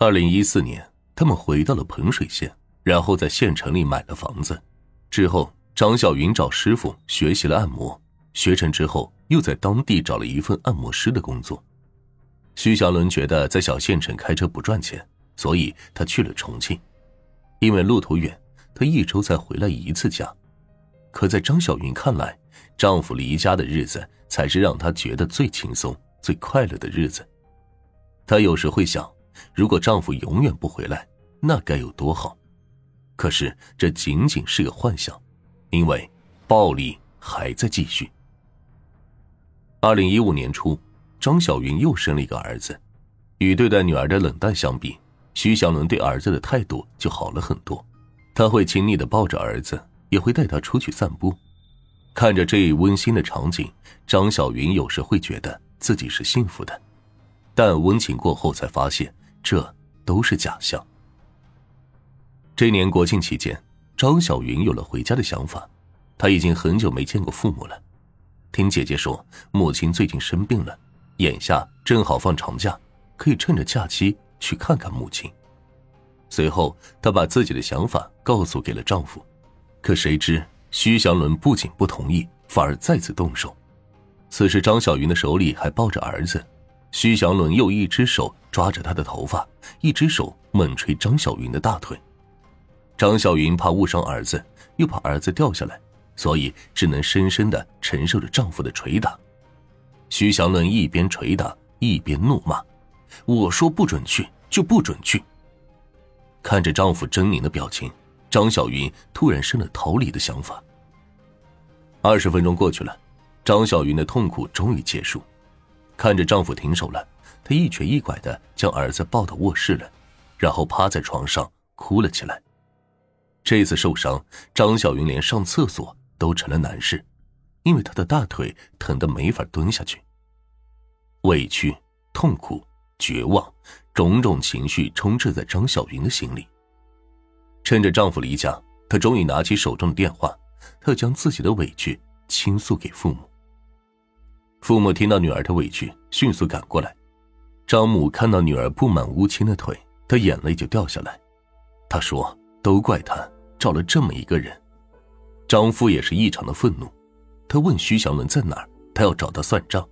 二零一四年，他们回到了彭水县，然后在县城里买了房子。之后，张小云找师傅学习了按摩，学成之后，又在当地找了一份按摩师的工作。徐祥伦觉得在小县城开车不赚钱，所以他去了重庆。因为路途远，他一周才回来一次家。可在张小云看来，丈夫离家的日子才是让她觉得最轻松、最快乐的日子。她有时会想。如果丈夫永远不回来，那该有多好！可是这仅仅是个幻想，因为暴力还在继续。二零一五年初，张小云又生了一个儿子，与对待女儿的冷淡相比，徐祥伦对儿子的态度就好了很多。他会亲昵的抱着儿子，也会带他出去散步。看着这一温馨的场景，张小云有时会觉得自己是幸福的，但温情过后才发现。这都是假象。这年国庆期间，张小云有了回家的想法。她已经很久没见过父母了。听姐姐说，母亲最近生病了，眼下正好放长假，可以趁着假期去看看母亲。随后，她把自己的想法告诉给了丈夫。可谁知，徐祥伦不仅不同意，反而再次动手。此时，张小云的手里还抱着儿子。徐祥伦又一只手抓着她的头发，一只手猛捶张小云的大腿。张小云怕误伤儿子，又怕儿子掉下来，所以只能深深的承受着丈夫的捶打。徐祥伦一边捶打，一边怒骂：“我说不准去，就不准去。”看着丈夫狰狞的表情，张小云突然生了逃离的想法。二十分钟过去了，张小云的痛苦终于结束。看着丈夫停手了，她一瘸一拐的将儿子抱到卧室了，然后趴在床上哭了起来。这次受伤，张小云连上厕所都成了难事，因为她的大腿疼得没法蹲下去。委屈、痛苦、绝望，种种情绪充斥在张小云的心里。趁着丈夫离家，她终于拿起手中的电话，她将自己的委屈倾诉给父母。父母听到女儿的委屈，迅速赶过来。张母看到女儿布满乌青的腿，她眼泪就掉下来。她说：“都怪他找了这么一个人。”张父也是异常的愤怒，他问徐祥伦在哪儿，他要找他算账。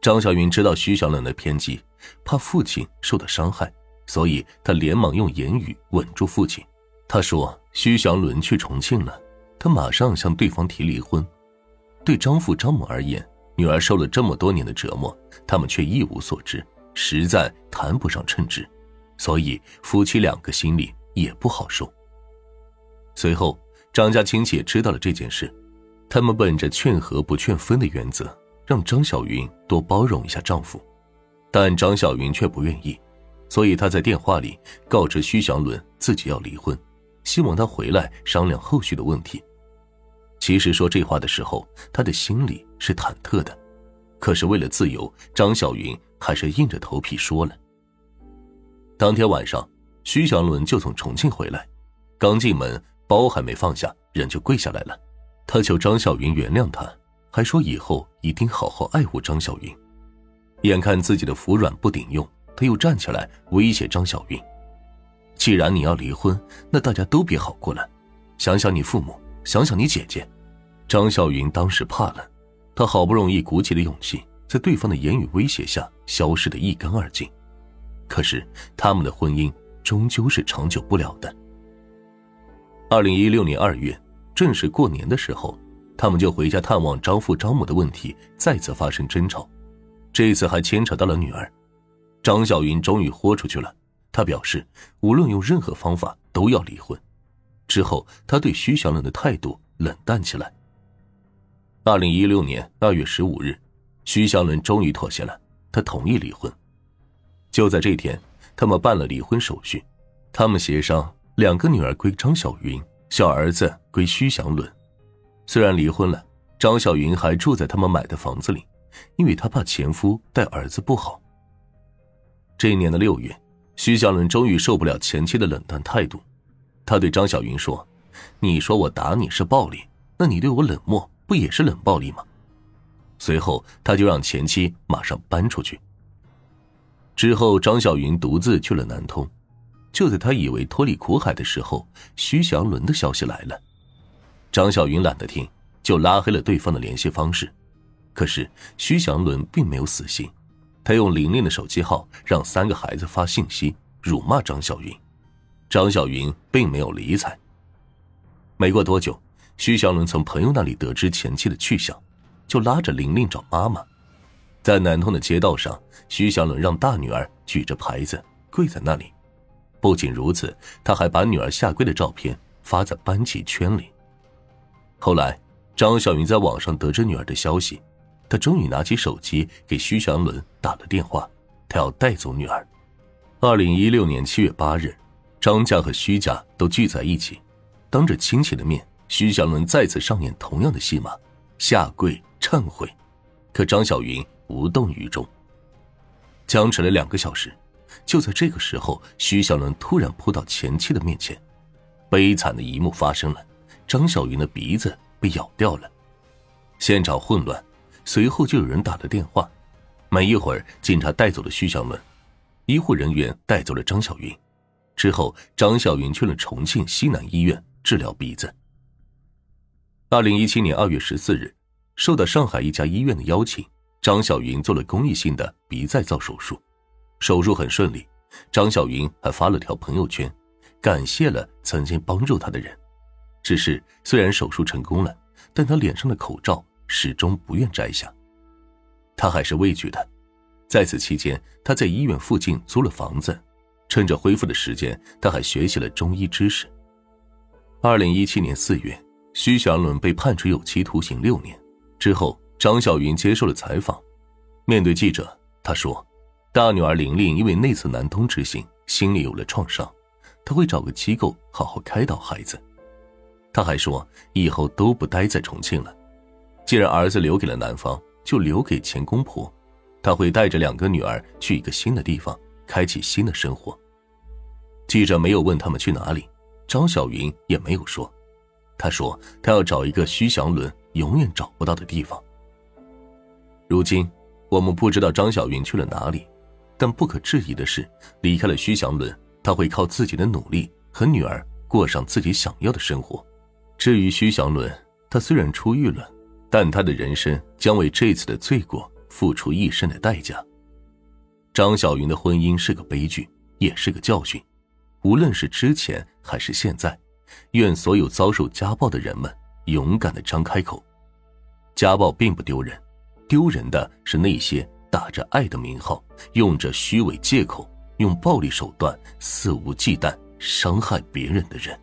张小云知道徐祥伦的偏激，怕父亲受到伤害，所以他连忙用言语稳住父亲。他说：“徐祥伦去重庆了，他马上向对方提离婚。”对张父张母而言。女儿受了这么多年的折磨，他们却一无所知，实在谈不上称职，所以夫妻两个心里也不好受。随后，张家亲戚也知道了这件事，他们本着劝和不劝分的原则，让张小云多包容一下丈夫，但张小云却不愿意，所以她在电话里告知徐祥伦自己要离婚，希望他回来商量后续的问题。其实说这话的时候，她的心里是忐忑的，可是为了自由，张小云还是硬着头皮说了。当天晚上，徐祥伦就从重庆回来，刚进门，包还没放下，人就跪下来了。他求张小云原谅他，还说以后一定好好爱护张小云。眼看自己的服软不顶用，他又站起来威胁张小云：“既然你要离婚，那大家都别好过了，想想你父母。”想想你姐姐，张小云当时怕了，她好不容易鼓起了勇气，在对方的言语威胁下消失的一干二净。可是他们的婚姻终究是长久不了的。二零一六年二月，正是过年的时候，他们就回家探望张父张母的问题再次发生争吵，这一次还牵扯到了女儿。张小云终于豁出去了，她表示无论用任何方法都要离婚。之后，他对徐祥伦的态度冷淡起来。二零一六年二月十五日，徐祥伦终于妥协了，他同意离婚。就在这天，他们办了离婚手续，他们协商两个女儿归张小云，小儿子归徐祥伦。虽然离婚了，张小云还住在他们买的房子里，因为她怕前夫待儿子不好。这一年的六月，徐祥伦终于受不了前妻的冷淡态度。他对张小云说：“你说我打你是暴力，那你对我冷漠不也是冷暴力吗？”随后，他就让前妻马上搬出去。之后，张小云独自去了南通。就在他以为脱离苦海的时候，徐祥伦的消息来了。张小云懒得听，就拉黑了对方的联系方式。可是徐祥伦并没有死心，他用玲玲的手机号让三个孩子发信息辱骂张小云。张小云并没有理睬。没过多久，徐祥伦从朋友那里得知前妻的去向，就拉着玲玲找妈妈。在南通的街道上，徐祥伦让大女儿举着牌子跪在那里。不仅如此，他还把女儿下跪的照片发在班级圈里。后来，张小云在网上得知女儿的消息，她终于拿起手机给徐祥伦打了电话，他要带走女儿。二零一六年七月八日，张家和徐家都聚在一起，当着亲戚的面，徐祥伦再次上演同样的戏码，下跪忏悔，可张小云无动于衷。僵持了两个小时。就在这个时候，徐小伦突然扑到前妻的面前，悲惨的一幕发生了：张小云的鼻子被咬掉了。现场混乱，随后就有人打了电话。没一会儿，警察带走了徐小伦，医护人员带走了张小云。之后，张小云去了重庆西南医院治疗鼻子。二零一七年二月十四日，受到上海一家医院的邀请，张小云做了公益性的鼻再造手术。手术很顺利，张小云还发了条朋友圈，感谢了曾经帮助她的人。只是虽然手术成功了，但她脸上的口罩始终不愿摘下。她还是畏惧的。在此期间，她在医院附近租了房子，趁着恢复的时间，他还学习了中医知识。二零一七年四月，徐祥伦被判处有期徒刑六年。之后，张小云接受了采访，面对记者，她说。大女儿玲玲因为那次南通之行，心里有了创伤，她会找个机构好好开导孩子。他还说，以后都不待在重庆了，既然儿子留给了南方，就留给前公婆。她会带着两个女儿去一个新的地方，开启新的生活。记者没有问他们去哪里，张小云也没有说。他说，他要找一个徐祥伦永远找不到的地方。如今，我们不知道张小云去了哪里。但不可置疑的是，离开了徐祥伦，他会靠自己的努力和女儿过上自己想要的生活。至于徐祥伦，他虽然出狱了，但他的人生将为这次的罪过付出一生的代价。张小云的婚姻是个悲剧，也是个教训。无论是之前还是现在，愿所有遭受家暴的人们勇敢的张开口。家暴并不丢人，丢人的是那些。打着爱的名号，用着虚伪借口，用暴力手段肆无忌惮伤害别人的人。